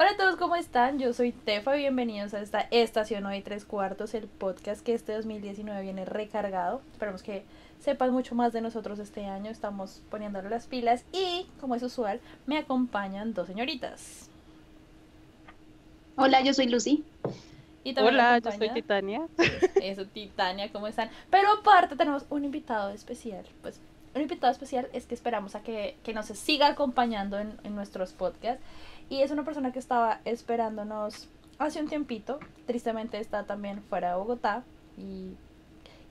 Hola a todos, ¿cómo están? Yo soy Tefa, bienvenidos a esta estación hoy tres cuartos, el podcast que este 2019 viene recargado. Esperamos que sepan mucho más de nosotros este año, estamos poniéndole las pilas y, como es usual, me acompañan dos señoritas. Hola, yo soy Lucy. Y Hola, yo soy Titania. Eso, Titania, ¿cómo están? Pero aparte tenemos un invitado especial. Pues un invitado especial es que esperamos a que, que nos siga acompañando en, en nuestros podcasts. Y es una persona que estaba esperándonos hace un tiempito. Tristemente está también fuera de Bogotá. Y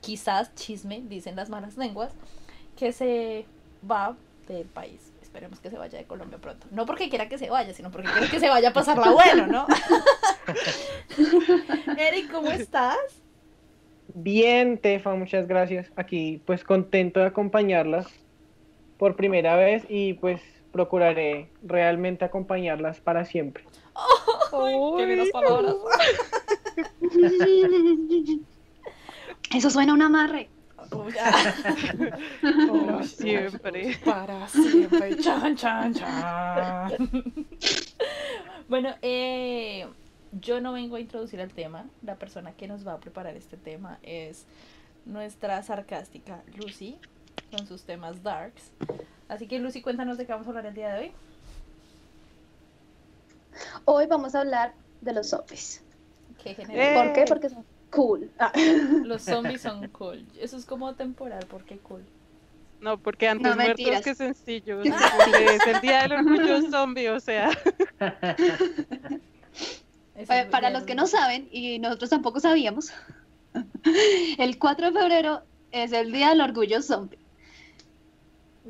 quizás chisme, dicen las malas lenguas, que se va del país. Esperemos que se vaya de Colombia pronto. No porque quiera que se vaya, sino porque quiere que se vaya a pasarla bueno, ¿no? Eric, ¿cómo estás? Bien, Tefa, muchas gracias. Aquí pues contento de acompañarlas por primera vez y pues procuraré realmente acompañarlas para siempre. Qué buenas palabras. Eso suena a un amarre. Ya. Como siempre. Para siempre. Chan, chan, chan. Bueno, eh, yo no vengo a introducir el tema. La persona que nos va a preparar este tema es nuestra sarcástica Lucy, con sus temas darks. Así que Lucy, cuéntanos de qué vamos a hablar el día de hoy. Hoy vamos a hablar de los zombies. ¿Qué Eh. ¿Por qué? Porque son cool. Ah. Los zombies son cool. Eso es como temporal, porque cool. No, porque antes No, muertos que sencillos. porque es el día del orgullo zombie, o sea. Eh, para los que no saben, y nosotros tampoco sabíamos, el 4 de febrero es el Día del Orgullo Zombie.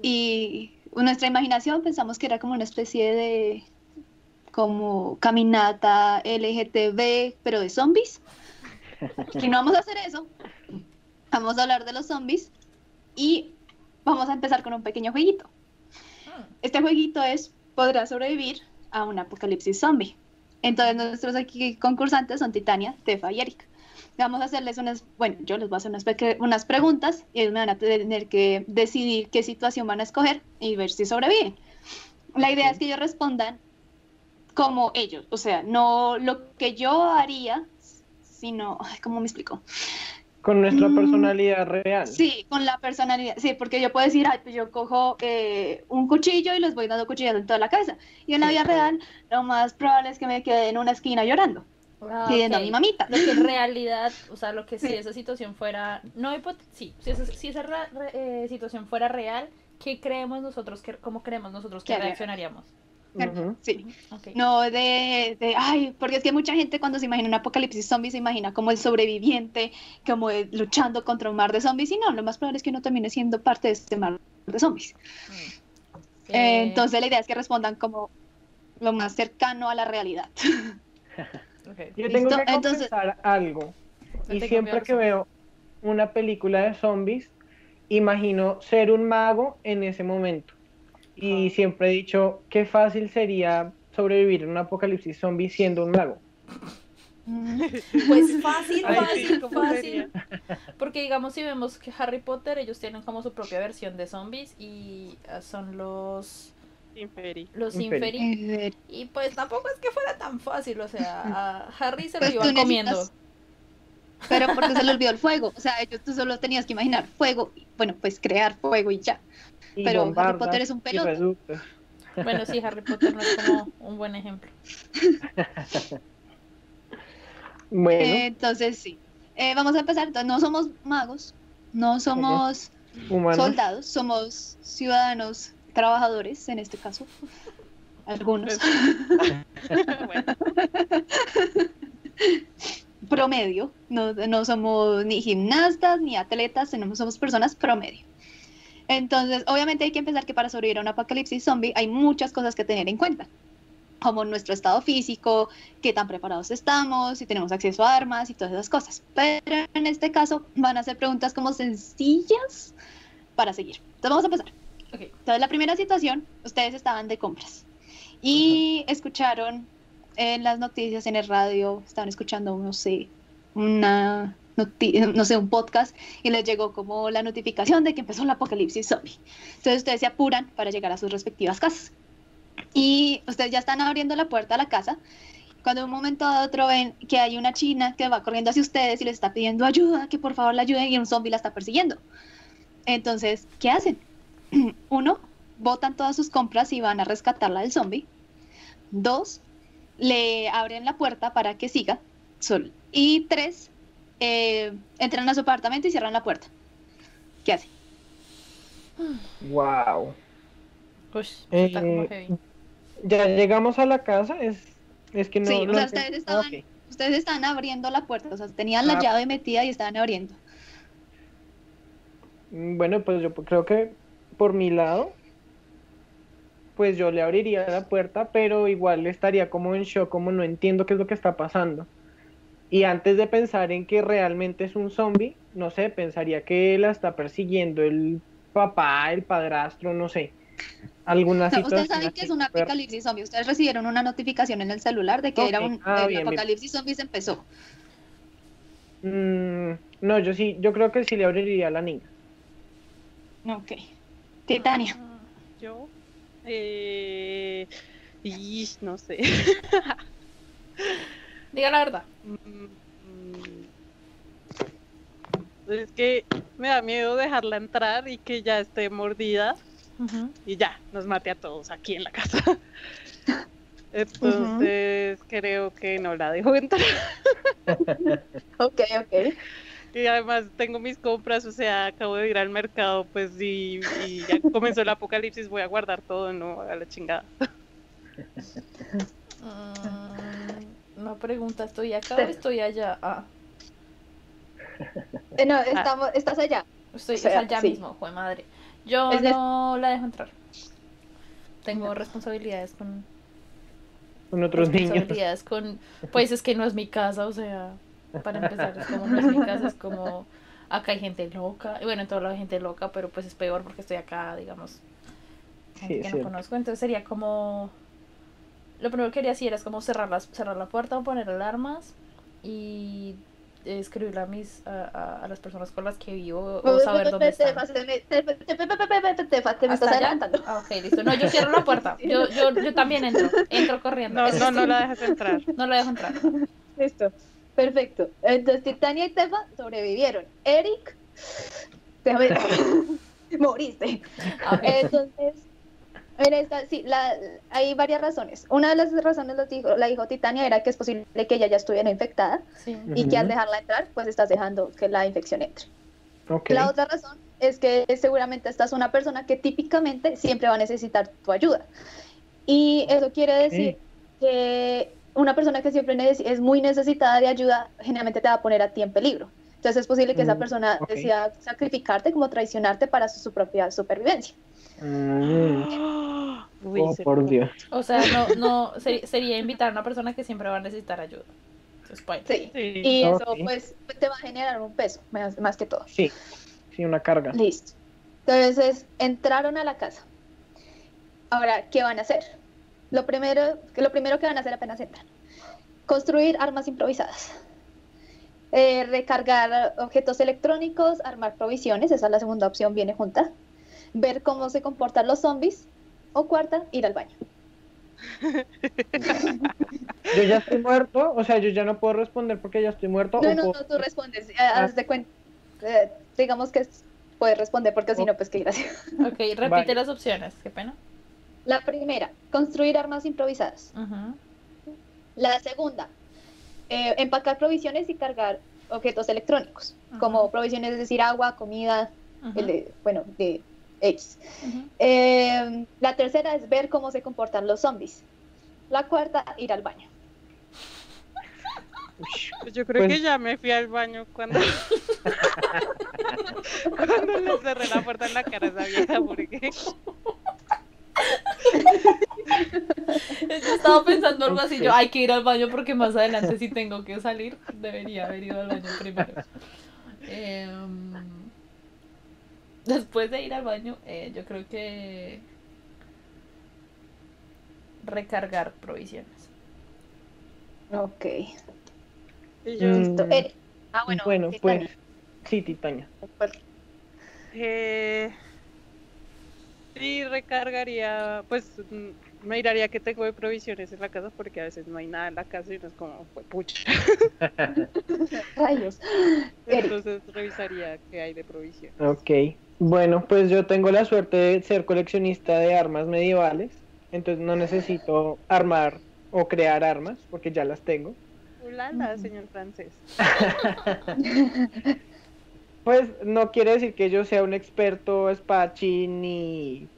Y nuestra imaginación pensamos que era como una especie de como caminata LGTB, pero de zombies. Y no vamos a hacer eso. Vamos a hablar de los zombies y vamos a empezar con un pequeño jueguito. Este jueguito es podrá sobrevivir a un apocalipsis zombie. Entonces nuestros aquí concursantes son Titania, Tefa y Erika. Vamos a hacerles unas, bueno, yo les voy a hacer unas, unas preguntas y ellos me van a tener que decidir qué situación van a escoger y ver si sobreviven. La idea es que ellos respondan como ellos, o sea, no lo que yo haría, sino, ay, ¿cómo me explico? Con nuestra Mm, personalidad real. Sí, con la personalidad. Sí, porque yo puedo decir, ay, pues yo cojo eh, un cuchillo y les voy dando cuchillazos en toda la cabeza. Y en la vida real, lo más probable es que me quede en una esquina llorando, ah, pidiendo ok. a mi mamita. Lo que en realidad, o sea, lo que si Sí. esa situación fuera, no sí, si esa, si esa eh, situación fuera real, ¿qué creemos nosotros, que, cómo creemos nosotros que reaccionaríamos? Sí. Ok. No de, de, ay, porque es que mucha gente cuando se imagina un apocalipsis zombie se imagina como el sobreviviente, como el- luchando contra un mar de zombies, y no, lo más probable es que uno termine siendo parte de este mar de zombies. Mm. Eh, Eh, entonces la idea es que respondan como lo más cercano a la realidad. Yo tengo Listo, que entonces- confesar algo. Y siempre que veo una película de zombies, imagino ser un mago en ese momento. Y siempre he dicho qué fácil sería sobrevivir en un apocalipsis zombie siendo un mago. Pues fácil, Ay, fácil, sí, ¿cómo fácil. Porque digamos, si vemos que Harry Potter, ellos tienen como su propia versión de zombies y ah, son los, Inferi. los Inferi. inferi. Y pues tampoco es que fuera tan fácil, o sea, a Harry se lo Pues iban necesitas- comiendo. Pero porque se le olvidó el fuego. O sea, ellos tú solo tenías que imaginar fuego. y, Bueno, pues crear fuego y ya. Y Pero Harry Potter es un reductos. Bueno, sí, Harry Potter no es como un buen ejemplo. Bueno, Eh, entonces, sí. Eh, vamos a empezar. Entonces, no somos magos, no somos humanos. soldados, somos ciudadanos trabajadores, en este caso. Algunos. promedio. No, no somos ni gimnastas ni atletas, sino somos personas promedio. Entonces, obviamente hay que empezar que para sobrevivir a un apocalipsis zombie hay muchas cosas que tener en cuenta, como nuestro estado físico, qué tan preparados estamos, si tenemos acceso a armas y todas esas cosas. Pero en este caso van a ser preguntas como sencillas para seguir. Entonces vamos a empezar. Entonces la primera situación, ustedes estaban de compras y escucharon en las noticias, en el radio, estaban escuchando, no sé, una no sé, un podcast y les llegó como la notificación de que empezó el apocalipsis zombie. Entonces ustedes se apuran para llegar a sus respectivas casas. Y ustedes ya están abriendo la puerta a la casa. Cuando de un momento a otro ven que hay una china que va corriendo hacia ustedes y les está pidiendo ayuda, que por favor la ayuden y un zombie la está persiguiendo. Entonces, ¿qué hacen? Uno, botan todas sus compras y van a rescatarla del zombie. Dos, le abren la puerta para que siga. Sol. Y tres, eh, entran a su apartamento y cierran la puerta. ¿Qué hacen? Wow. Ush, está como Eh, heavy. ya llegamos a la casa, es, es que no. Sí, o no sea, enten- ustedes ah, ustedes estaban abriendo la puerta, o sea, tenían la Ah. llave metida y estaban abriendo. Mm, Bueno, pues yo creo que por mi lado, pues yo le abriría la puerta, pero igual estaría como en shock, como no entiendo qué es lo que está pasando. Y antes de pensar en que realmente es un zombie, no sé, pensaría que la está persiguiendo el papá, el padrastro, no sé. Alguna O sea, situación. ustedes saben que es un apocalipsis zombie. Ustedes recibieron una notificación en el celular de que era un ah, bien, apocalipsis zombies empezó. Mm, no, yo sí, yo creo que sí le abriría a la niña. Ok. Titania. Yo. Eh, y no sé. Diga la verdad. Mm. Es que me da miedo dejarla entrar y que ya esté mordida y ya nos mate a todos aquí en la casa. Entonces creo que no la dejo entrar. Ok, ok. Y además tengo mis compras, o sea, acabo de ir al mercado, pues y, y ya comenzó el apocalipsis, voy a guardar todo, no a la chingada. Mm, Una pregunta, ¿estoy acá o estoy allá? Ah, Eh, no, estamos, estás allá. estoy O sea, allá sí. mismo, jue madre. Yo Es de- no la dejo entrar. Tengo responsabilidades con Con otros niños. responsabilidades con pues es que no es mi casa, o sea, para empezar es como no es mi casa, es como acá hay gente loca, y bueno, en todo lado hay gente loca, pero pues es peor porque estoy acá, digamos, gente Sí, es que no conozco, entonces sería como lo primero que haría sí era es como cerrar las, cerrar la puerta o poner alarmas y escribirle a mis a, a- a las personas con las que vivo o saber dónde están. Te me- te- te- te- te- te- Tefa, te me ¿Hasta estás allá? adelantando. Ah, ok, listo. No, yo cierro la puerta. Yo, yo, yo también entro. Entro corriendo. No, no, no la dejas entrar. no la dejo entrar. Listo. Perfecto. Entonces Titania y Tefa sobrevivieron. Eric, déjame moriste. Entonces, en esta, sí, la, hay varias razones. Una de las razones, lo dijo, la dijo Titania, era que es posible que ella ya estuviera infectada Sí. y que al dejarla entrar, pues estás dejando que la infección entre. La otra razón es que seguramente esta es una persona que típicamente siempre va a necesitar tu ayuda. Y eso quiere decir que una persona que siempre es muy necesitada de ayuda, generalmente te va a poner a ti en peligro. Entonces es posible que esa Mm, persona decida sacrificarte como traicionarte para su, su propia supervivencia. Mm, Uy, oh, por Dios. O sea, no, no sería invitar a una persona que siempre va a necesitar ayuda. Pues, Sí. Sí. Y eso Ok. pues te va a generar un peso, más, más que todo. Sí, sí, una carga. Listo. Entonces, entraron a la casa. Ahora, ¿qué van a hacer? Lo primero, que lo primero que van a hacer apenas entran. Construir armas improvisadas. Eh, recargar objetos electrónicos, armar provisiones, esa es la segunda opción, viene junta. Ver cómo se comportan los zombies. O cuarta, ir al baño. Yo ya estoy muerto, o sea, yo ya no puedo responder porque ya estoy muerto. No, o no, puedo- no, tú respondes. eh, haz de cuenta. eh, digamos que es- puedes responder porque si no, pues qué gracia. ok, repite Vale. las opciones. Qué pena. La primera, construir armas improvisadas. La segunda, eh, empacar provisiones y cargar objetos electrónicos, como provisiones, es decir, agua, comida, el de- bueno, de X. Eh, la tercera es ver cómo se comportan los zombies. La cuarta, ir al baño. Pues Yo creo que ya me fui al baño cuando cuando le cerré la puerta en la cara a esa vieja porque Yo estaba pensando algo así, yo hay que ir al baño porque más adelante si tengo que salir, debería haber ido al baño primero. Em, después de ir al baño, eh, yo creo que recargar provisiones. Ok. y yo Mm, Listo. Eric. Ah, bueno, bueno, Titania. pues sí, Titaña. eh, sí recargaría pues mm, miraría que tengo de provisiones en la casa porque a veces no hay nada en la casa y no es como, "Fue pucha. Rayos. Entonces revisaría qué hay de provisiones. Ok. Bueno, pues yo tengo la suerte de ser coleccionista de armas medievales, entonces no necesito armar o crear armas, porque ya las tengo. Ulala, señor francés. Pues no quiere decir que yo sea un experto espadachín ni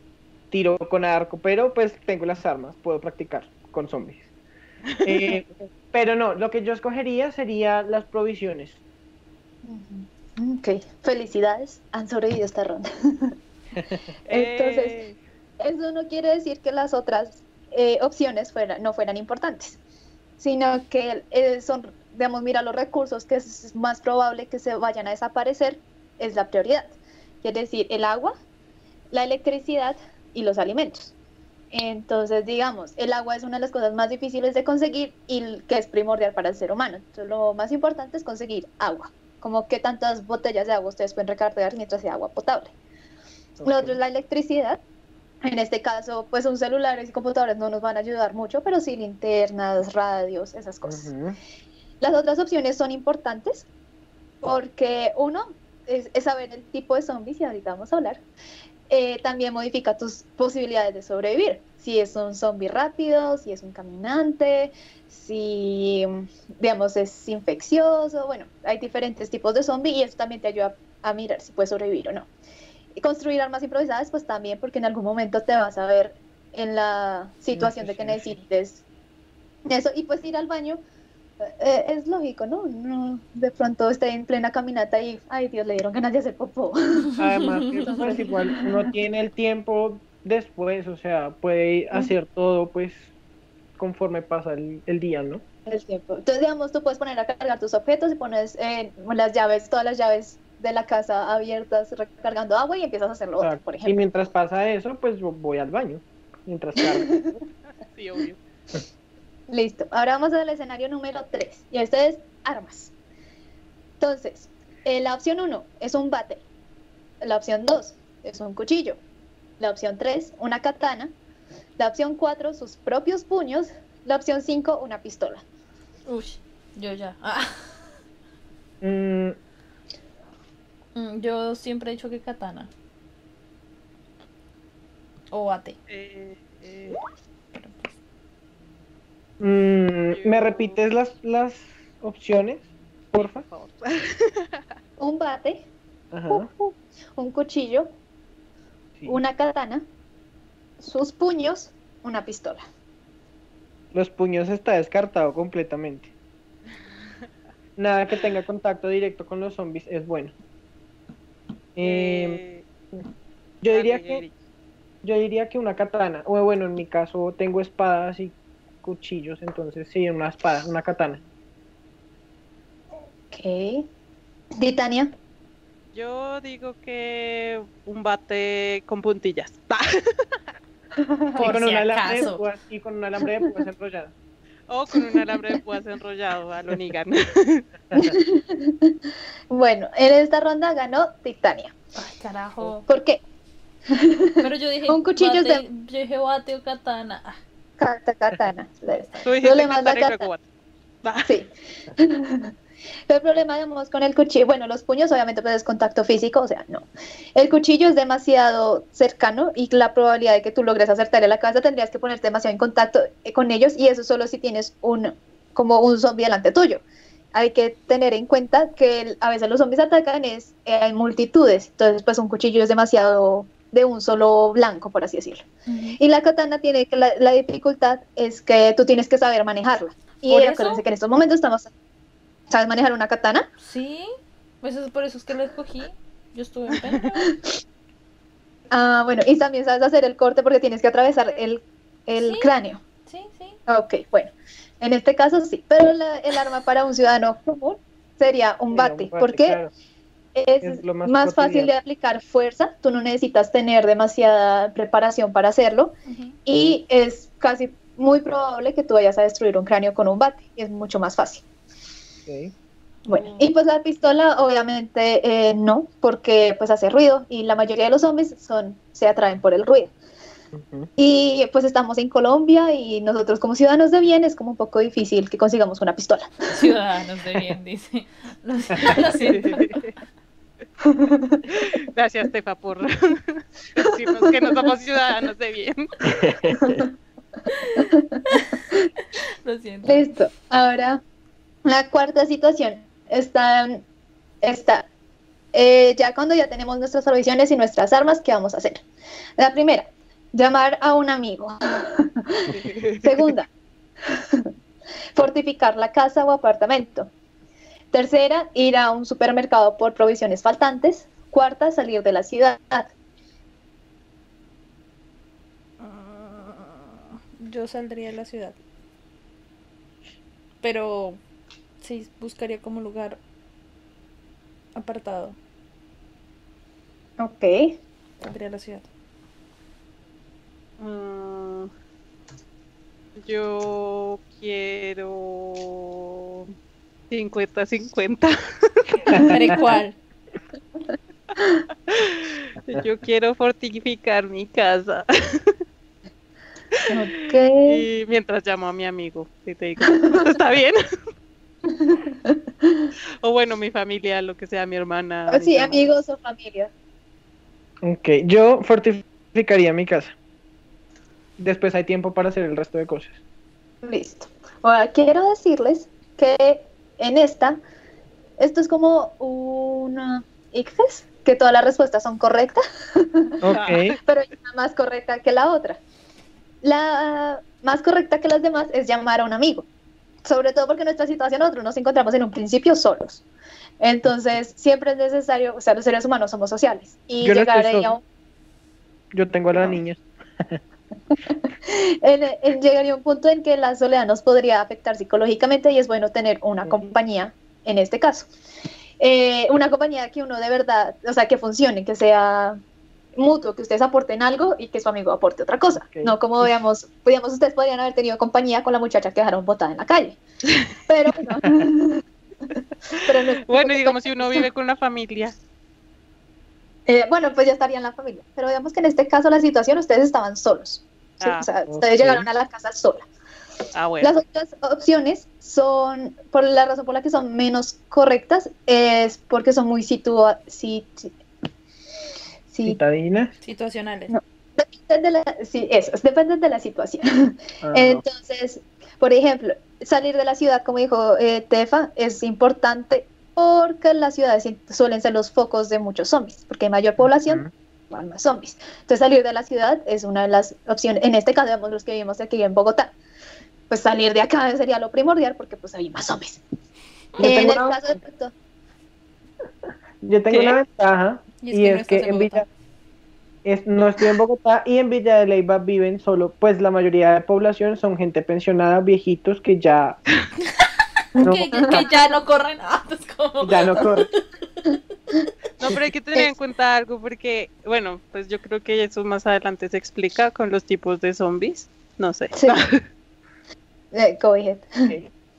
tiro con arco, pero pues tengo las armas, puedo practicar con zombies. Eh, pero no, lo que yo escogería sería las provisiones. Ok, felicidades, han sobrevivido esta ronda. Entonces, Eh, eso no quiere decir que las otras eh, opciones fueran, no fueran importantes, sino que eh, son, digamos, mira los recursos que es más probable que se vayan a desaparecer, es la prioridad. Quiere decir el agua, la electricidad y los alimentos. Entonces, digamos, el agua es una de las cosas más difíciles de conseguir y que es primordial para el ser humano. Entonces, lo más importante es conseguir agua. Como que tantas botellas de agua ustedes pueden recargar mientras sea agua potable. Lo otro es la electricidad. En este caso, pues un celulares y computadores no nos van a ayudar mucho, pero sí linternas, radios, esas cosas. Ujú. Las otras opciones son importantes porque uno es, es saber el tipo de zombies, y ahorita vamos a hablar. Eh, también modifica tus posibilidades de sobrevivir. Si es un zombie rápido, si es un caminante, si, digamos, es infeccioso. Bueno, hay diferentes tipos de zombie y eso también te ayuda a mirar si puedes sobrevivir o no. Y construir armas improvisadas, pues también, porque en algún momento te vas a ver en la situación de que necesites eso. Y pues ir al baño eh, es lógico, ¿no? No, de pronto esté en plena caminata y, ay Dios, le dieron ganas de hacer popó. Además, que, pues igual uno tiene el tiempo después, o sea, puede hacer todo pues conforme pasa el, el día, ¿no? el tiempo. Entonces, digamos, tú puedes poner a cargar tus objetos y pones eh, las llaves, todas las llaves de la casa abiertas, recargando agua y empiezas a hacerlo, otro, por Y ejemplo. mientras pasa eso, pues voy al baño. Mientras cargo. sí, obvio. Listo. Ahora vamos al escenario número 3. Y este es armas. Entonces, eh, la opción 1 es un bate. La opción 2 es un cuchillo. La opción 3, una katana. La opción 4, sus propios puños. La opción 5, una pistola. Uy, yo ya. Ah. Mm, Mm, Yo siempre he dicho que katana. O bate. Eh, eh, mm, ¿Me repites las, las opciones, porfa? por favor. Un bate, Ajá. un cuchillo, sí. una katana, sus puños, una pistola. Los puños está descartado completamente. Nada que tenga contacto directo con los zombies es bueno. Eh, Eh, yo diría dale, que yo diría que una katana. O bueno, en mi caso tengo espadas y cuchillos, entonces sí, una espada, una katana. Ok. Titania, Yo digo que un bate con puntillas. y con si un alambre de púas, y con un alambre de púas enrollado. O con un alambre de púas enrollado a lo Negan. bueno, en esta ronda ganó Titania. Ay, carajo. ¿Por qué? Pero yo dije Un cuchillo bate, yo dije bate o katana. Kata- Katana. Problema la katana Sí. El problema, digamos, con el cuchillo, bueno, los puños obviamente pues es contacto físico, o sea, no. El cuchillo es demasiado cercano y la probabilidad de que tú logres acertarle a la cabeza tendrías que ponerte demasiado en contacto eh, con ellos y eso solo si tienes un, como un zombie delante tuyo. Hay que tener en cuenta que el- a veces los zombies atacan es eh, en multitudes, entonces pues un cuchillo es demasiado de un solo blanco, por así decirlo. Y la katana tiene que la, la dificultad es que tú tienes que saber manejarla. Y ¿Por eso? acuérdense que en estos momentos estamos ¿Sabes manejar una katana? Sí, pues es por eso es que lo escogí. Yo estuve en. Ah, bueno, y también sabes hacer el corte porque tienes que atravesar el, el Sí. cráneo. Sí, sí. Ok, bueno. En este caso sí, pero la- el arma para un ciudadano común sería un Sí, bate, un bate, porque claro. Es, Es lo más más, fácil de aplicar fuerza, tú no necesitas tener demasiada preparación para hacerlo y es casi muy probable que tú vayas a destruir un cráneo con un bate, y es mucho más fácil. Bueno, y pues la pistola obviamente eh, no, porque pues hace ruido y la mayoría de los zombies son, se atraen por el ruido. Y pues estamos en Colombia y nosotros como ciudadanos de bien es como un poco difícil que consigamos una pistola. Ciudadanos de bien, dice. Lo siento. lo siento. Gracias, Tefa, por decirnos que no somos ciudadanos de bien. Lo siento. Listo. Ahora, la cuarta situación está, está eh, ya cuando ya tenemos nuestras provisiones y nuestras armas, ¿qué vamos a hacer? La primera, llamar a un amigo. Segunda, fortificar la casa o apartamento. Tercera, ir a un supermercado por provisiones faltantes. Cuarta, salir de la ciudad. Ah, Yo saldría de la ciudad. Pero sí, buscaría como lugar apartado. Ok. Saldría de la ciudad. Mm, Yo quiero 50-50. ¿Pero cuál? Yo quiero fortificar mi casa. Ok. Y mientras llamo a mi amigo, y te digo, ¿está bien? o bueno, mi familia, lo que sea, mi hermana. Oh, mi Sí, amigos o familia. Ok, yo fortificaría mi casa. Después hay tiempo para hacer el resto de cosas. Listo. Ahora quiero decirles que en esta, esto es como una ICFES, que todas las respuestas son correctas, Ok, pero hay una más correcta que la otra. La más correcta que las demás es llamar a un amigo, sobre todo porque en nuestra situación nosotros nos encontramos en un principio solos. Entonces, siempre es necesario, o sea, los seres humanos somos sociales y Yo no llegar ahí a un yo tengo a la No. niña. en- en- llegaría un punto en que la soledad nos podría afectar psicológicamente y es bueno tener una compañía, en este caso. Eh, una compañía que uno de verdad, o sea, que funcione, que sea mutuo, que ustedes aporten algo y que su amigo aporte otra cosa. No como veamos, digamos, ustedes podrían haber tenido compañía con la muchacha que dejaron botada en la calle. Pero no. Pero no Bueno, digamos, si uno vive con una familia. Eh, bueno, pues ya estaría en la familia. Pero digamos que en este caso la situación, ustedes estaban solos. ¿Sí? Ah, o sea, ustedes llegaron a la casa sola. Ah, bueno. Las otras opciones son, por la razón por la que son menos correctas, es porque son muy situa si, si- si- Citadina. Situacionales. No. dependen de la, sí, eso, dependen de la situación. Ah, Entonces, por ejemplo, salir de la ciudad, como dijo eh, Tefa, es importante porque las ciudades suelen ser los focos de muchos zombies, porque hay mayor población, más zombies. Entonces, salir de la ciudad es una de las opciones. En este caso, vemos los que vivimos aquí en Bogotá. Pues salir de acá sería lo primordial porque pues hay más zombies. Yo en tengo el una- caso de Yo tengo ¿Qué? una ventaja Y es es que no estás en. Villa es, no estoy en Bogotá y en Villa de Leyva viven solo, pues la mayoría de población son gente pensionada, viejitos que ya no, Que, que- que ya no corren. Ah, pues como... ya no corren. No, pero hay que tener en cuenta algo porque, bueno, pues yo creo que eso más adelante se explica con los tipos de zombies. No sé. Sí. Eh, go ahead.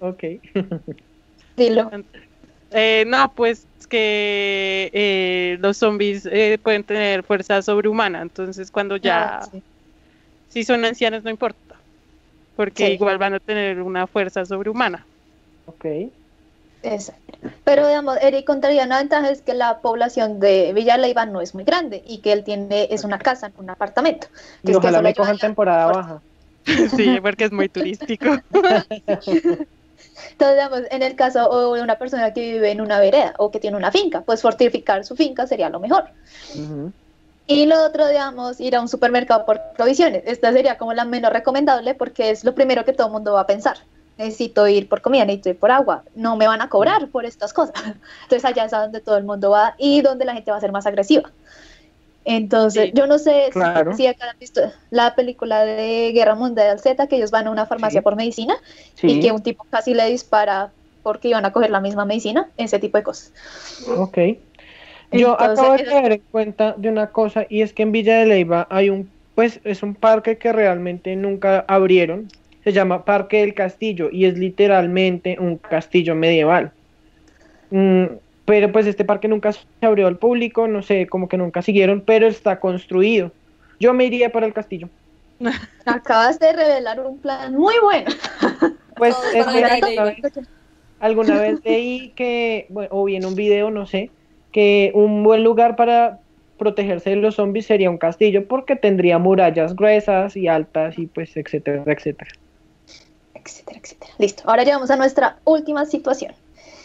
Ok. Dilo. Eh, no, pues que eh, los zombies eh, pueden tener fuerza sobrehumana, entonces cuando ya, Ah, sí. si son ancianos no importa, porque Sí. igual van a tener una fuerza sobrehumana. Ok. Exacto. Pero digamos, Eric contaría una ventaja es que la población de Villa Leiva no es muy grande y que él tiene es una casa, no un apartamento. Y que ojalá le me cojan temporada baja. Sí, porque es muy turístico. Entonces, digamos, en el caso o de una persona que vive en una vereda o que tiene una finca, pues fortificar su finca sería lo mejor. Y lo otro, digamos, ir a un supermercado por provisiones. Esta sería como la menos recomendable porque es lo primero que todo el mundo va a pensar. Necesito ir por comida, necesito ir por agua. No me van a cobrar por estas cosas. Entonces allá es a donde todo el mundo va y donde la gente va a ser más agresiva. Entonces, Sí. yo no sé si- Claro. si, acá han visto la película de Guerra Mundial Z, que ellos van a una farmacia Sí. por medicina y que un tipo casi le dispara porque iban a coger la misma medicina, ese tipo de cosas. ok. Yo Entonces, acabo de caer en cuenta de una cosa y es que en Villa de Leyva hay un, pues es un parque que realmente nunca abrieron. Se llama Parque del Castillo y es literalmente un castillo medieval. Mm, pero pues este parque nunca se abrió al público, no sé, como que nunca siguieron, pero está construido. Yo me iría para el castillo. Acabas de revelar un plan muy bueno. Pues es alguna vez, alguna vez leí que, bueno, o vi en un video, no sé, que un buen lugar para protegerse de los zombies sería un castillo porque tendría murallas gruesas y altas y pues etcétera, etcétera. Etcétera, etcétera. Listo. Ahora llegamos a nuestra última situación.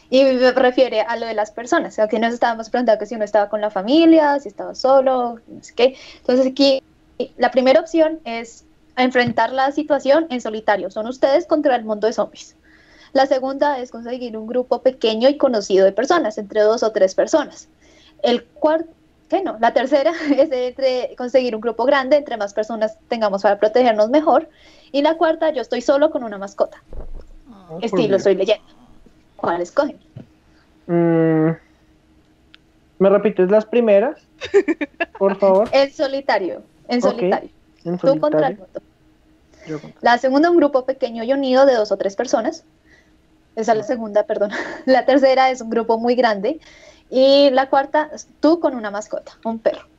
Y me refiere a lo de las personas. Sea, que nos estábamos preguntando que si uno estaba con la familia, si estaba solo, no qué. Entonces aquí la primera opción es enfrentar la situación en solitario. Son ustedes contra el mundo de zombies. La segunda es conseguir un grupo pequeño y conocido de personas, entre dos o tres personas. El cuarto, ¿qué no? La tercera es entre conseguir un grupo grande, entre más personas tengamos para protegernos mejor. Y la cuarta, yo estoy solo con una mascota. Ah. Estilo, estoy leyendo. ¿Cuál escogen? Mm, ¿Me repites las primeras? Por favor. En solitario. En solitario. En Tú contra el mundo. Yo contra- La segunda, un grupo pequeño y unido de dos o tres personas. Esa es la segunda, perdón. La tercera es un grupo muy grande. Y la cuarta, tú con una mascota, un perro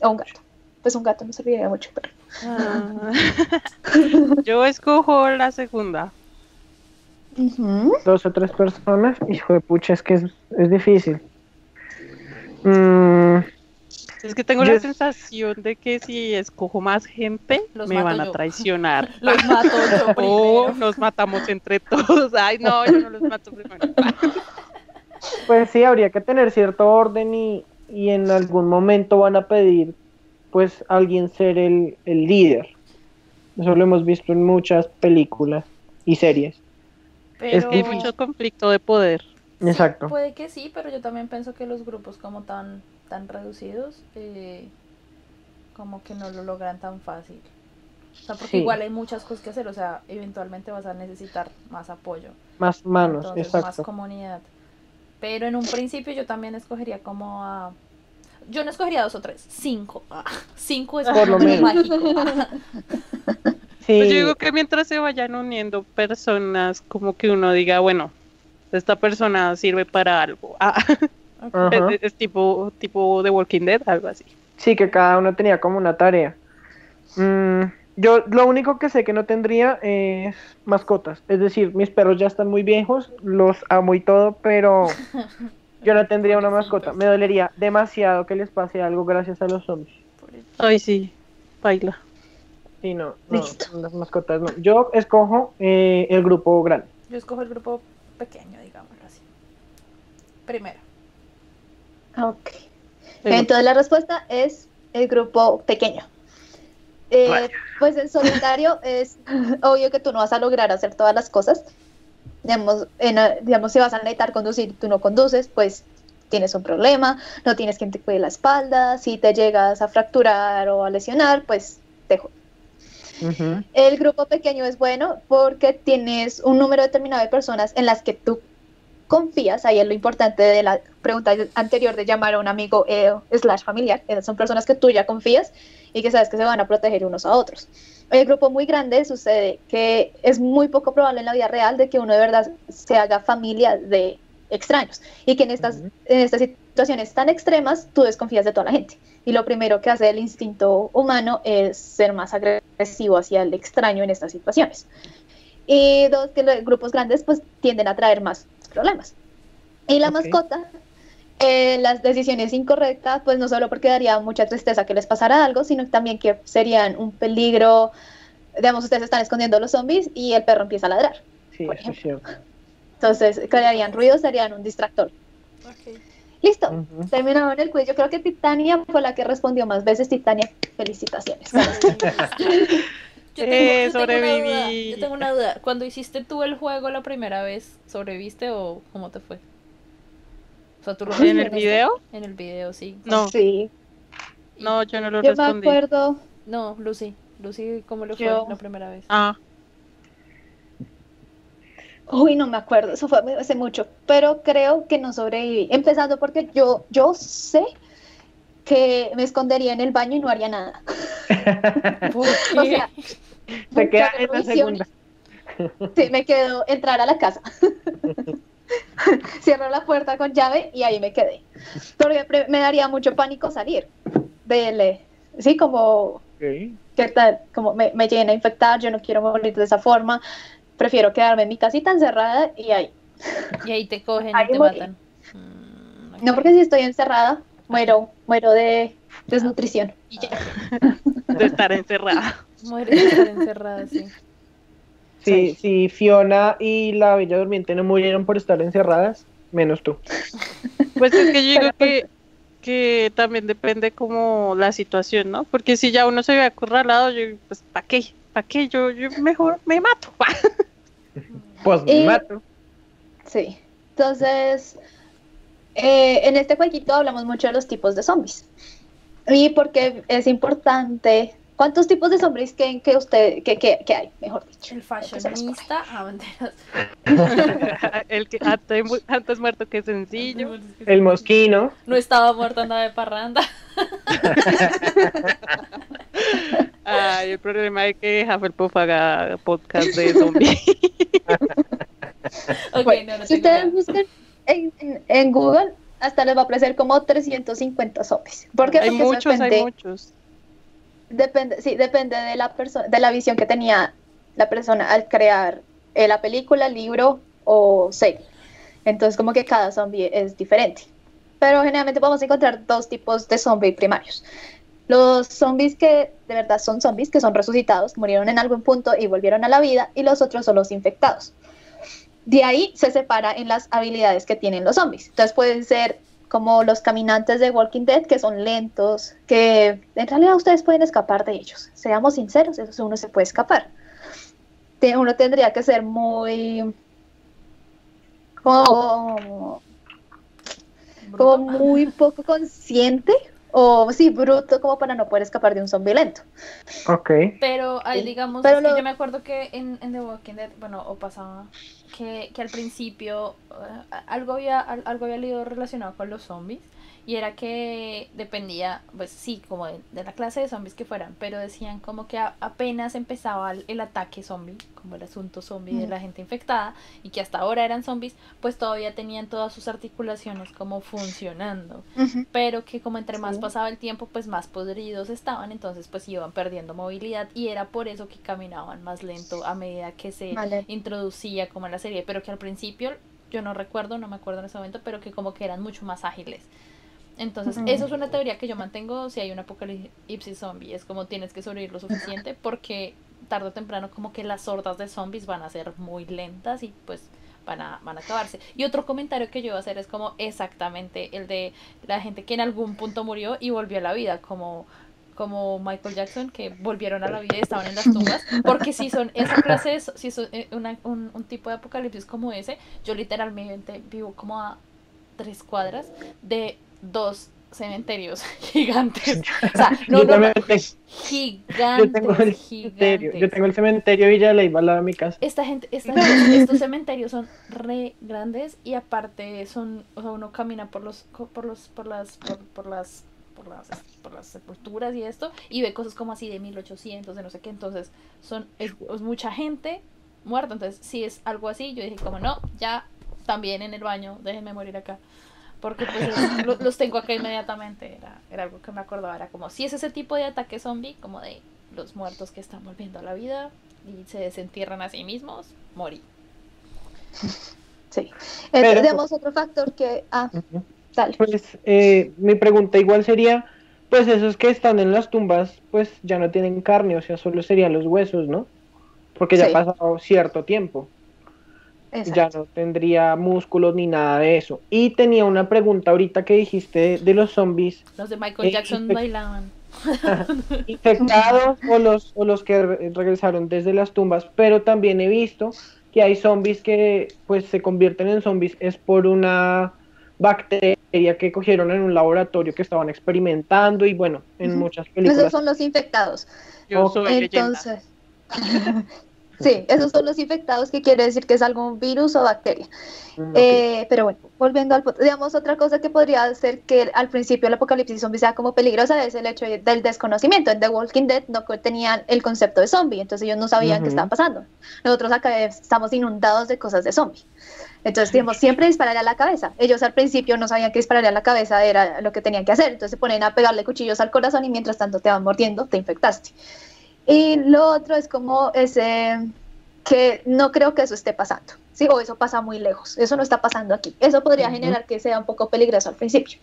o un gato. Pues un gato no serviría mucho, pero. Ah. Yo escojo la segunda. Dos o tres personas. Hijo de pucha, es que es, es difícil. Mm, Es que tengo Yo- la sensación de que si escojo más gente, Los me van a traicionar. Los mato yo O nos matamos entre todos. Ay, no, yo no los mato primero. Pues sí, habría que tener cierto orden y, y en algún momento van a pedir, pues, alguien ser el, el líder. Eso lo hemos visto en muchas películas y series. Pero... Hay mucho conflicto de poder. Sí, Exacto. puede que sí, pero yo también pienso que los grupos como tan, tan reducidos, eh, como que no lo logran tan fácil. O sea, porque Sí. igual hay muchas cosas que hacer, o sea, eventualmente vas a necesitar más apoyo. Más manos, Entonces, más exacto. comunidad. Pero en un principio yo también escogería como a... Yo no escogería dos o tres, cinco. Ah, cinco es Por lo menos. mágico. Ah, Sí, Pues yo digo que mientras se vayan uniendo personas, como que uno diga, bueno, esta persona sirve para algo. Ah, es, es tipo, tipo The Walking Dead, algo así. sí, que cada uno tenía como una tarea. Mm, yo lo único que sé que no tendría es mascotas. Es decir, mis perros ya están muy viejos, los amo y todo, pero yo no tendría una mascota. Me dolería demasiado que les pase algo gracias a los zombies. Ay, sí, baila. Sí, no, no, Listo. las mascotas no. Yo escojo eh, el grupo grande. Yo escojo el grupo pequeño, digámoslo así. Primero. Ok. Entonces la respuesta es el grupo pequeño. Eh, pues en solitario es obvio que tú no vas a lograr hacer todas las cosas. Digamos, en, eh, digamos, si vas a necesitar conducir y tú no conduces, pues tienes un problema, no tienes quien te cuide la espalda, si te llegas a fracturar o a lesionar, pues te jodes. Ujú. El grupo pequeño es bueno porque tienes un número determinado de personas en las que tú confías. Ahí es lo importante de la pregunta anterior de llamar a un amigo eh, slash familiar. Eh, Son personas que tú ya confías y que sabes que se van a proteger unos a otros. El grupo muy grande sucede que es muy poco probable en la vida real de que uno de verdad se haga familia de extraños y que en estas, Ujú. en estas situaciones tan extremas tú desconfías de toda la gente. Y lo primero que hace el instinto humano es ser más agresivo hacia el extraño en estas situaciones. Y dos, que los grupos grandes pues tienden a traer más problemas. Y la Ok. mascota, eh, las decisiones incorrectas, pues no solo porque daría mucha tristeza que les pasara algo, sino también que serían un peligro. Digamos, ustedes están escondiendo a los zombies y el perro empieza a ladrar. Sí, Por eso es cierto. Entonces, crearían ruido, serían un distractor. Listo. Ujú. Terminaron el quiz. Yo creo que Titania fue la que respondió más veces. Titania, felicitaciones. Yo tengo, Eh, yo tengo una duda, yo tengo una duda. Cuando hiciste tú el juego la primera vez, ¿sobreviviste o cómo te fue? O sea, ¿tú lo ¿En el video? En el video, sí. No, Sí. no, yo no lo Yo me respondí. acuerdo. No, Lucy. Lucy, ¿cómo le fue Yo- la primera vez? Ah, Uy, no me acuerdo. Eso fue hace mucho. Pero creo que no sobreviví. Empezando porque yo, yo sé que me escondería en el baño y no haría nada. ¿Por O sea, Se queda en la segunda. Sí, me quedo entrar a la casa. Cierro la puerta con llave y ahí me quedé. Porque me daría mucho pánico salir. Del, eh, sí, como Ok. ¿qué tal? Como me, me llena a infectar, yo no quiero morir de esa forma, prefiero quedarme en mi casita encerrada y ahí. Y ahí te cogen Ahí y te matan. Mm, No porque si estoy encerrada, muero, muero de desnutrición. Y ya. de estar encerrada. Mueres de estar encerrada, sí. Si, si Fiona y la Bella Durmiente no murieron por estar encerradas, menos tú. Pues es que yo digo que, que también depende como la situación, ¿no? Porque si ya uno se ve acorralado, yo, pues, ¿para qué? ¿Para qué? Yo, yo mejor me mato. Pues me Y- mato. Sí. Entonces, eh, en este jueguito hablamos mucho de los tipos de zombies. Y porque es importante. ¿Cuántos tipos de zombies creen que usted que, que, que hay? Mejor dicho. El fashionista, ah. El que antes, antes muerto que sencillo. El mosquino. No estaba muerto, andaba de parranda. Ay, el problema es que Hufflepuff haga podcast de zombies. Ok, Bueno, no, no si ustedes buscan en, en- en Google, hasta les va a aparecer como 350 zombies. ¿Por qué? hay Porque eso muchos, hay muchos. Depende, sí, depende de la persona, de la visión que tenía la persona al crear eh, la película, libro o serie. Entonces, como que cada zombie es diferente. Pero generalmente podemos encontrar dos tipos de zombies primarios. Los zombies que de verdad son zombies, que son resucitados, murieron en algún punto y volvieron a la vida, y los otros son los infectados. De ahí se separa en las habilidades que tienen los zombies. Entonces pueden ser como los caminantes de Walking Dead, que son lentos, que en realidad ustedes pueden escapar de ellos. Seamos sinceros, eso uno se puede escapar. Uno tendría que ser muy... como, como muy poco consciente o sí, bruto como para no poder escapar de un zombie lento. Ok. Pero ahí digamos, Pero es que lo- yo me acuerdo que en, en The Walking Dead, bueno, o pasaba, que, que al principio eh, algo, había, al- algo había leído relacionado con los zombies. Y era que dependía, pues sí, como de, de la clase de zombies que fueran, pero decían como que a- apenas empezaba el, el ataque zombie, como el asunto zombie de la gente infectada, y que hasta ahora eran zombies, pues todavía tenían todas sus articulaciones como funcionando pero que como entre más Sí. pasaba el tiempo, pues más podridos estaban, entonces pues iban perdiendo movilidad y era por eso que caminaban más lento a medida que se Vale. introducía como en la serie, pero que al principio, yo no recuerdo, no me acuerdo en ese momento, pero que como que eran mucho más ágiles. Entonces, eso es una teoría que yo mantengo si hay un apocalipsis zombie, es como tienes que sobrevivir lo suficiente porque tarde o temprano como que las hordas de zombies van a ser muy lentas y pues van a, van a acabarse. Y otro comentario que yo iba a hacer es como exactamente el de la gente que en algún punto murió y volvió a la vida, como como Michael Jackson, que volvieron a la vida y estaban en las tumbas, porque si son esa clase, de, si son eh, una- un, un tipo de apocalipsis como ese, yo literalmente vivo como a tres cuadras de dos cementerios gigantes. O sea, no, no, no, gigantes, yo tengo el cementerio. Yo gigantes. tengo el cementerio Leyva al lado de mi casa. Esta gente, esta gente- estos cementerios son re grandes y aparte son, o sea, uno camina por los, por los, por las, por, por las, por las, por las sepulturas y esto y ve cosas como así de 1800, de no sé qué, entonces son, es, es mucha gente muerta, entonces si es algo así, yo dije como no, ya también en el baño, déjenme morir acá. Porque pues es- lo- los tengo acá inmediatamente, era, era algo que me acordaba, era como si es ese tipo de ataque zombie, como de los muertos que están volviendo a la vida y se desentierran a sí mismos, morí. Sí. Eh, Pero- tenemos otro factor que... Ah, dale. Pues eh, mi pregunta igual sería, pues esos que están en las tumbas, pues ya no tienen carne, o sea, solo serían los huesos, ¿no? Porque ya Sí. ha pasado cierto tiempo, ya no tendría músculos ni nada de eso. Y tenía una pregunta ahorita que dijiste de, de los zombies Los de Michael Eh, Jackson bailaban. infectados o los, o los que re- regresaron desde las tumbas, pero también he visto que hay zombies que pues se convierten en zombies es por una bacteria que cogieron en un laboratorio que estaban experimentando y bueno, en muchas Esos películas. son los infectados. Yo soy. Entonces, sí, esos son los infectados, que quiere decir que es algún virus o bacteria. Mm. Eh, pero bueno, volviendo al digamos, otra cosa que podría hacer que al principio el apocalipsis zombie sea como peligrosa es el hecho del desconocimiento. En The Walking Dead no tenían el concepto de zombie, entonces ellos no sabían qué estaba pasando. Nosotros acá estamos inundados de cosas de zombie. Entonces, digamos, siempre dispararle a la cabeza. Ellos al principio no sabían que dispararle a la cabeza era lo que tenían que hacer. Entonces se ponen a pegarle cuchillos al corazón y mientras tanto te van mordiendo, te infectaste. Y lo otro es como ese que no creo que eso esté pasando, ¿sí? O eso pasa muy lejos, eso no está pasando aquí. Eso podría generar que sea un poco peligroso al principio.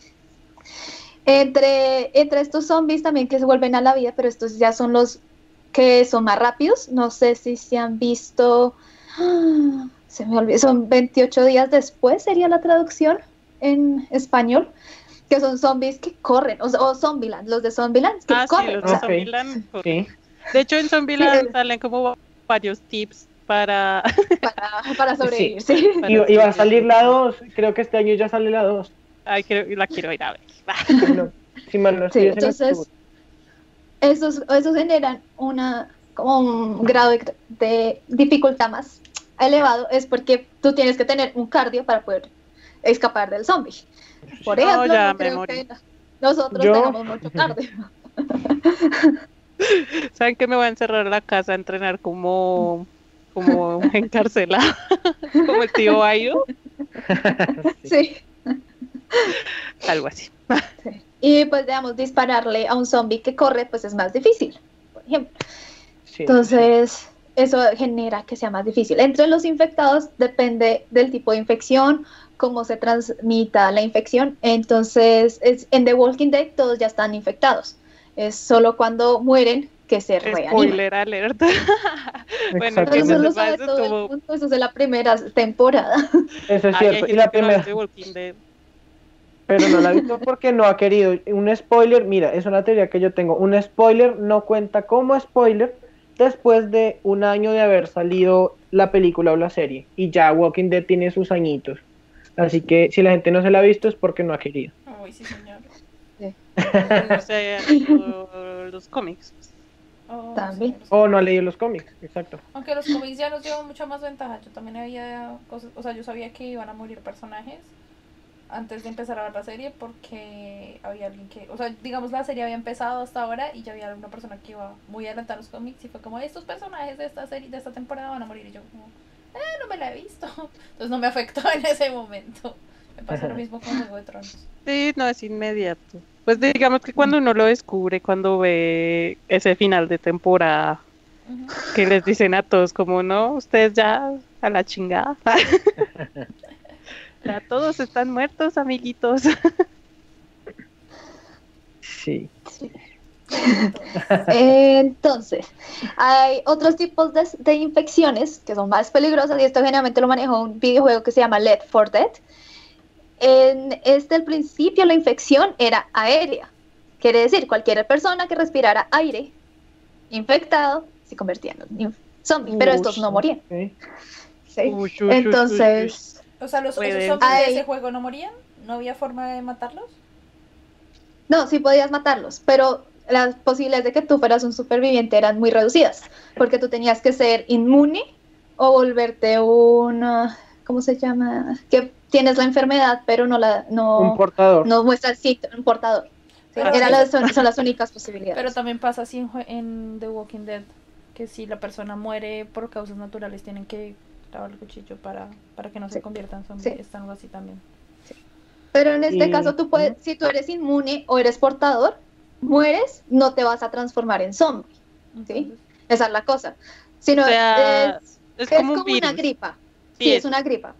Entre, entre estos zombies también que se vuelven a la vida, pero estos ya son los que son más rápidos. No sé si se han visto. ¡ah! Se me olvidó. Son 28 días después, sería la traducción en español. Que son zombies que corren. O, o Zombieland, los de Zombieland que Ah, sí, corren. los o de. Zombieland. Sí. De hecho, en Zombieland salen como varios tips para... para, para sobrevivir, sí. para Y, y va a salir la 2, creo que este año ya sale la 2. Ay, creo- la quiero ir a ver. No, si mal no Sí, estoy, entonces, esos, esos generan una, como un grado de, de dificultad más elevado, es porque tú tienes que tener un cardio para poder escapar del zombie. Por ejemplo, no creo que nosotros Yo- tenemos mucho cardio. ¿Saben que me voy a encerrar en la casa a entrenar como, como encarcelada? como el tío Ayo, Sí. algo así. Y pues, digamos, dispararle a un zombie que corre, pues es más difícil, por ejemplo. Sí. Entonces, eso genera que sea más difícil. Entre los infectados depende del tipo de infección, cómo se transmita la infección. Entonces, es, en The Walking Dead todos ya están infectados. Es solo cuando mueren que se. Spoiler alert. bueno, eso lo sabe eso todo el mundo, eso es de la primera temporada. Eso es Ay, cierto. Y la primera, pero no la ha visto porque no ha querido. Un spoiler, mira, es una teoría que yo tengo. Un spoiler no cuenta como spoiler después de un año de haber salido la película o la serie. Y ya Walking Dead tiene sus añitos. Así que si la gente no se la ha visto es porque no ha querido. Uy, sí, señor. No sé, o los cómics. Oh, También. sí, O no ha leído los cómics, exacto. Aunque los cómics ya nos llevan mucha más ventaja. Yo también había cosas, o sea, yo sabía que iban a morir personajes antes de empezar a ver la serie porque había alguien que, o sea, digamos la serie había empezado hasta ahora y ya había una persona que iba muy adelantada a los cómics y fue como estos personajes de esta serie, de esta temporada van a morir y yo como, eh, no me la he visto. Entonces no me afectó en ese momento. Me pasó lo mismo con Juego de Tronos. Sí, no es inmediato. Pues digamos que cuando uno lo descubre, cuando ve ese final de temporada, que les dicen a todos como no, ustedes ya a la chingada. ya todos están muertos, amiguitos. Sí. Entonces, hay otros tipos de, de infecciones que son más peligrosas y esto generalmente lo manejó un videojuego que se llama Left 4 Dead. En este, al principio, la infección era aérea. Quiere decir, cualquier persona que respirara aire infectado se convertía en un zombie, pero estos no morían. Ok. ¿sí? Uy, uy, uy, uy, Entonces, O sea, los zombies de ese juego no morían, no había forma de matarlos. no, sí podías matarlos, pero las posibilidades de que tú fueras un superviviente eran muy reducidas, porque tú tenías que ser inmune o volverte un, ah, ¿cómo se llama? Que tienes la enfermedad, pero no la, Un no, portador. no muestra el síntoma, un portador. Sí, Pero- eran las- son, son las únicas posibilidades. Pero también pasa así en, en The Walking Dead, que si la persona muere por causas naturales tienen que clavar el cuchillo para, para que no se Sí. convierta en zombie. Sí. Está algo así también. Pero en este Y- caso tú puedes, si tú eres inmune o eres portador, mueres, no te vas a transformar en zombie. Entonces, Esa es la cosa. Sino O sea, es, Es es como como, un virus. una gripa. Sí, Sí, es- es una gripa.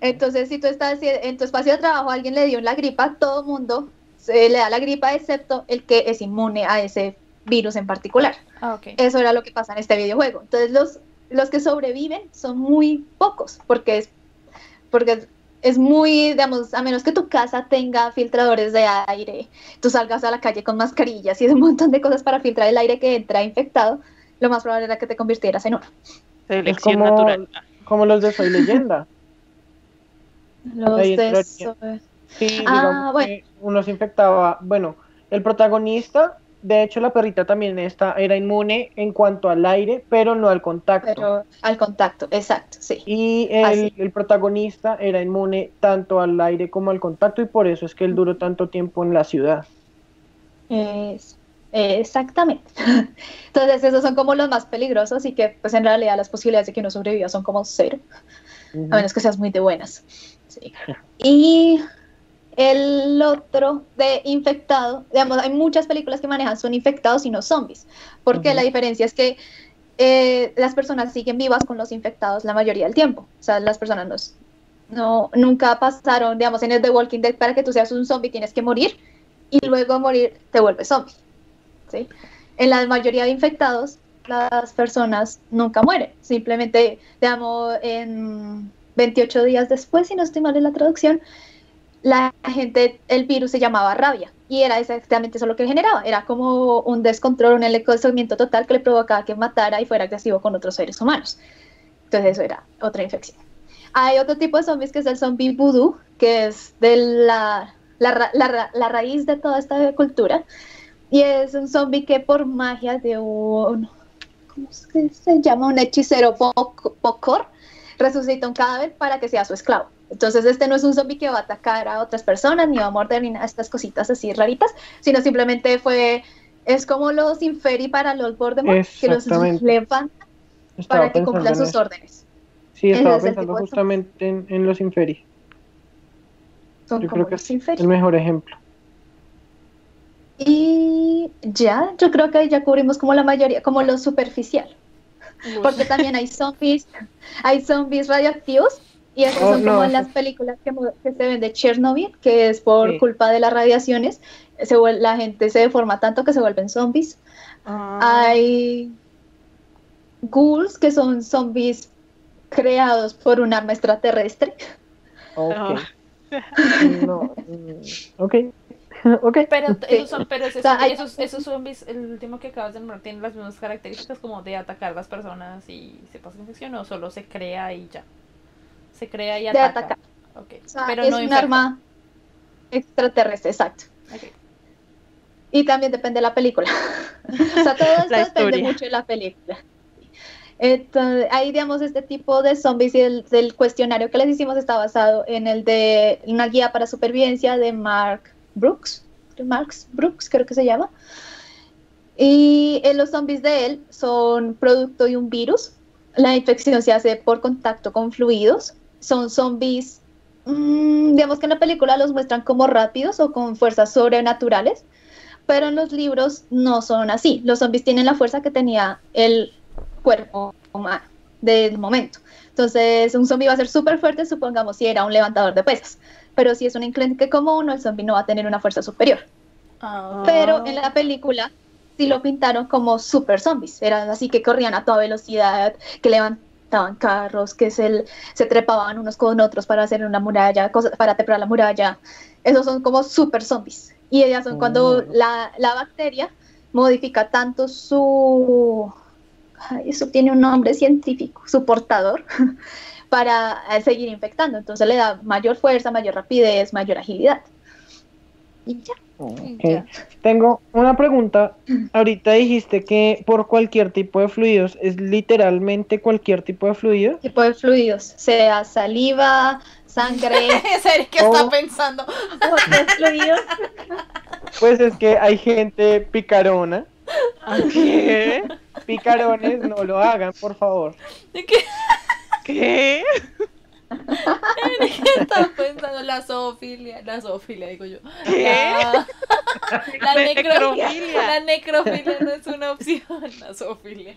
Entonces, si tú estás en tu espacio de trabajo, alguien le dio la gripa, todo el mundo se le da la gripa, excepto el que es inmune a ese virus en particular. Ah, ok. Eso era lo que pasa en este videojuego. Entonces, los, los que sobreviven son muy pocos, porque es, porque es muy, digamos, a menos que tu casa tenga filtradores de aire, tú salgas a la calle con mascarillas y un montón de cosas para filtrar el aire que entra infectado, lo más probable era que te convirtieras en uno. Selección como- natural. Como los de Soy Leyenda. Los Ahí de entraría. so- Sí, Ah, bueno. uno se infectaba. Bueno, el protagonista, de hecho, la perrita también está, era inmune en cuanto al aire, pero no al contacto. pero al contacto, exacto, sí. Y el, protagonista era inmune tanto al aire como al contacto, y por eso es que él duró tanto tiempo en la ciudad. Es- exactamente. Entonces, esos son como los más peligrosos y que, pues, en realidad las posibilidades de que uno sobreviva son como cero, a menos que seas muy de buenas. Sí. Y El otro de infectado, digamos, hay muchas películas que manejan son infectados y no zombies, porque la diferencia es que eh, las personas siguen vivas con los infectados la mayoría del tiempo. O sea, las personas no, es- no nunca pasaron, digamos, en el The Walking Dead, para que tú seas un zombie tienes que morir y luego morir te vuelves zombie. ¿sí? En la mayoría de infectados, las personas nunca mueren. Simplemente, digamos, en 28 días después, si no estoy mal en la traducción, la gente, el virus se llamaba rabia y era exactamente eso lo que generaba. Era como un descontrol, un enloquecimiento total que le provocaba que matara y fuera agresivo con otros seres humanos. Entonces eso era otra infección. Hay otro tipo de zombies que es el zombie voodoo, que es de la, la, ra- la ra- la raíz de toda esta cultura. Y es un zombie que por magia de un, ¿cómo se llama? Un hechicero poc- pocor, resucita un cadáver para que sea su esclavo. Entonces este no es un zombie que va a atacar a otras personas, ni va a morder, ni nada estas cositas así raritas, sino simplemente fue, es como los inferi para los Voldemort, que los levantan Estaba para que cumplan sus órdenes. Sí, estaba pensando justamente en, en los inferi. Son Yo como creo que es inferi. el mejor ejemplo. Y ya, yo creo que ahí ya cubrimos como la mayoría, como lo superficial. Porque también hay zombies, hay zombies radioactivos y esos Oh, son no, como las películas que, se ven de Chernobyl, que es por Sí. culpa de las radiaciones, se la gente se deforma tanto que se vuelven zombies. Ah, Hay ghouls, que son zombies creados por un arma extraterrestre. Ok. Ah. No, mm, ok. Pero esos son, pero ese O sea, zombie- hay- esos, esos zombies, el último que acabas de nombrar, tiene las mismas características como de atacar a las personas y se pasa infección o solo se crea y ya. Se crea y De ataca. atacar. Ok. O sea, pero es no un infecta. arma extraterrestre, exacto. Y también depende de la película. o sea, todo esto depende historia. mucho de la película. Entonces, ahí, digamos, este tipo de zombies y el del cuestionario que les hicimos está basado en el de una guía para supervivencia de Mark Brooks. Marx Brooks, creo que se llama. Y eh, los zombies de él son producto de un virus. La infección se hace por contacto con fluidos. Son zombies, mm, digamos que en la película los muestran como rápidos o con fuerzas sobrenaturales, pero en los libros no son así. Los zombies tienen la fuerza que tenía el cuerpo humano del momento. Entonces, un zombie va a ser súper fuerte, supongamos si era un levantador de pesas. Pero si es un enclenque como uno, el zombie no va a tener una fuerza superior. Ah, Pero en la película sí lo pintaron como super zombies. Eran así que corrían a toda velocidad, que levantaban carros, que se, se trepaban unos con otros para hacer una muralla, cosas, para trepar la muralla. Esos son como super zombies. Y ellas son cuando Oh. la, la bacteria modifica tanto su... eso tiene un nombre científico, su portador, para eh, seguir infectando. Entonces le da mayor fuerza, mayor rapidez, mayor agilidad. Y ya. Tengo una pregunta. Ahorita dijiste que por cualquier tipo de fluidos, ¿es literalmente cualquier tipo de fluido? tipo de fluidos, sea saliva, sangre, ¿En serio qué Oh. está pensando? fluidos. Pues es que hay gente picarona. ¿Qué? Picarones, no lo hagan, por favor. ¿De ¿Qué, ¿Qué? qué está pensando? La zoofilia. La zoofilia, digo yo. ¿Qué? La, la necrofilia. Necrofilia. La necrofilia no es una opción. La zoofilia.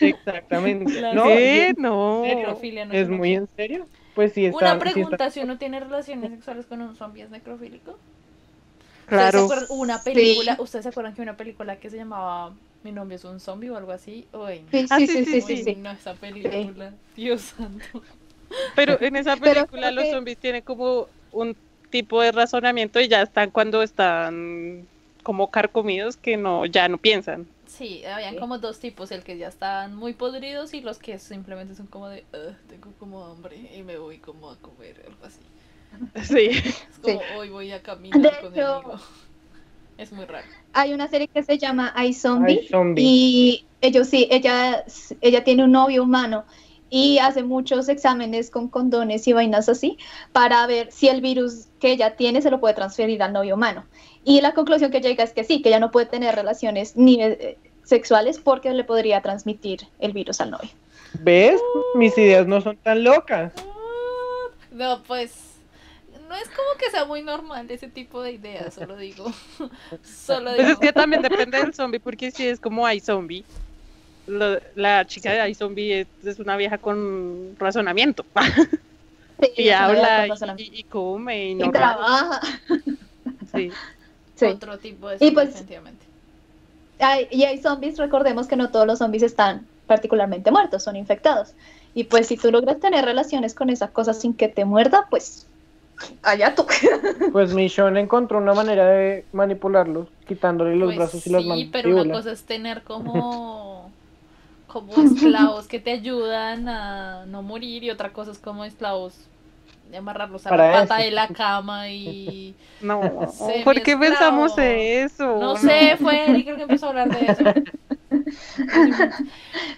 Exactamente. La- No, ¿Qué? No. Necrofilia no ¿Es una muy opción. en serio? Pues sí, está. Una sí está- pregunta, si uno tiene relaciones sexuales con un zombie, ¿es necrofílico? ¿Ustedes se Una película, ¿ustedes se acuerdan que una película que se llamaba Mi novio es un zombie o algo así? Uy. Sí, Ah, sí, sí, sí, sí, sí, sí, sí. no, esa película. Dios santo. Pero en esa película los que- zombies tienen como un tipo de razonamiento y ya están cuando están como carcomidos que no ya no piensan. Sí, habían Sí. como dos tipos, el que ya estaban muy podridos y los que simplemente son como de, "Ugh, tengo como hambre y me voy como a comer, algo así. Sí. Es como, Sí. hoy voy a caminar De con hecho- el higo. Es muy raro. Hay una serie que se llama iZombie Ay, zombie. y ellos sí, ella, ella tiene un novio humano y hace muchos exámenes con condones y vainas así para ver si el virus que ella tiene se lo puede transferir al novio humano. Y la conclusión que llega es que sí, que ella no puede tener relaciones ni eh, sexuales porque le podría transmitir el virus al novio. ¿Ves? Mis ideas no son tan locas. No, pues. No es como que sea muy normal ese tipo de ideas, solo digo. Solo Pues es digo. que también depende del zombie, porque si es como hay zombie, lo- la chica de hay zombie es, es una vieja con razonamiento. Sí, y habla y, y- y come y Y trabaja. sí. Sí. Otro tipo de Y zombie, pues- definitivamente. Hay- y hay zombies, recordemos que no todos los zombies están particularmente muertos, son infectados. Y pues si tú logras tener relaciones con esa cosa sin que te muerda, pues allá tú. Pues Michonne encontró una manera de manipularlos, quitándole los Pues brazos y las sí, pero una cosa es tener como como esclavos que te ayudan a no morir y otra cosa es como esclavos de amarrarlos a Para la pata eso. de la cama y No, ¿por qué pensamos eso? no sé, fue Eric el que empezó a hablar de eso.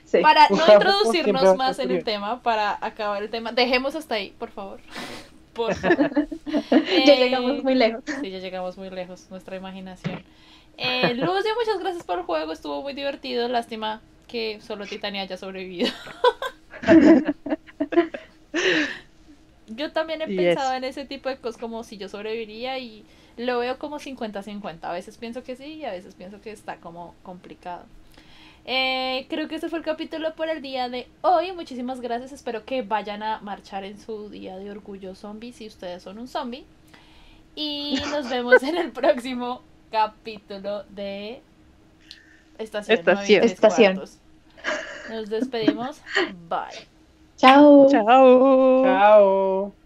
Sí. Para no introducirnos más en el tema, para acabar el tema, dejemos hasta ahí, por favor. Por Ya Eh, llegamos muy lejos. Sí, ya llegamos muy lejos, nuestra imaginación. Eh, Lucio, muchas gracias por el juego, estuvo muy divertido. Lástima que solo Titania haya sobrevivido. yo también he Yes. pensado en ese tipo de cosas como si yo sobreviviría y lo veo como 50-50. A veces pienso que sí y a veces pienso que está como complicado. Eh, creo que ese fue el capítulo por el día de hoy. Muchísimas gracias. Espero que vayan a marchar en su día de orgullo zombie si ustedes son un zombie. Y nos vemos en el próximo capítulo de Estación. Estación. 93 Estación. Nos despedimos. Bye. Chao. Chao. Chao.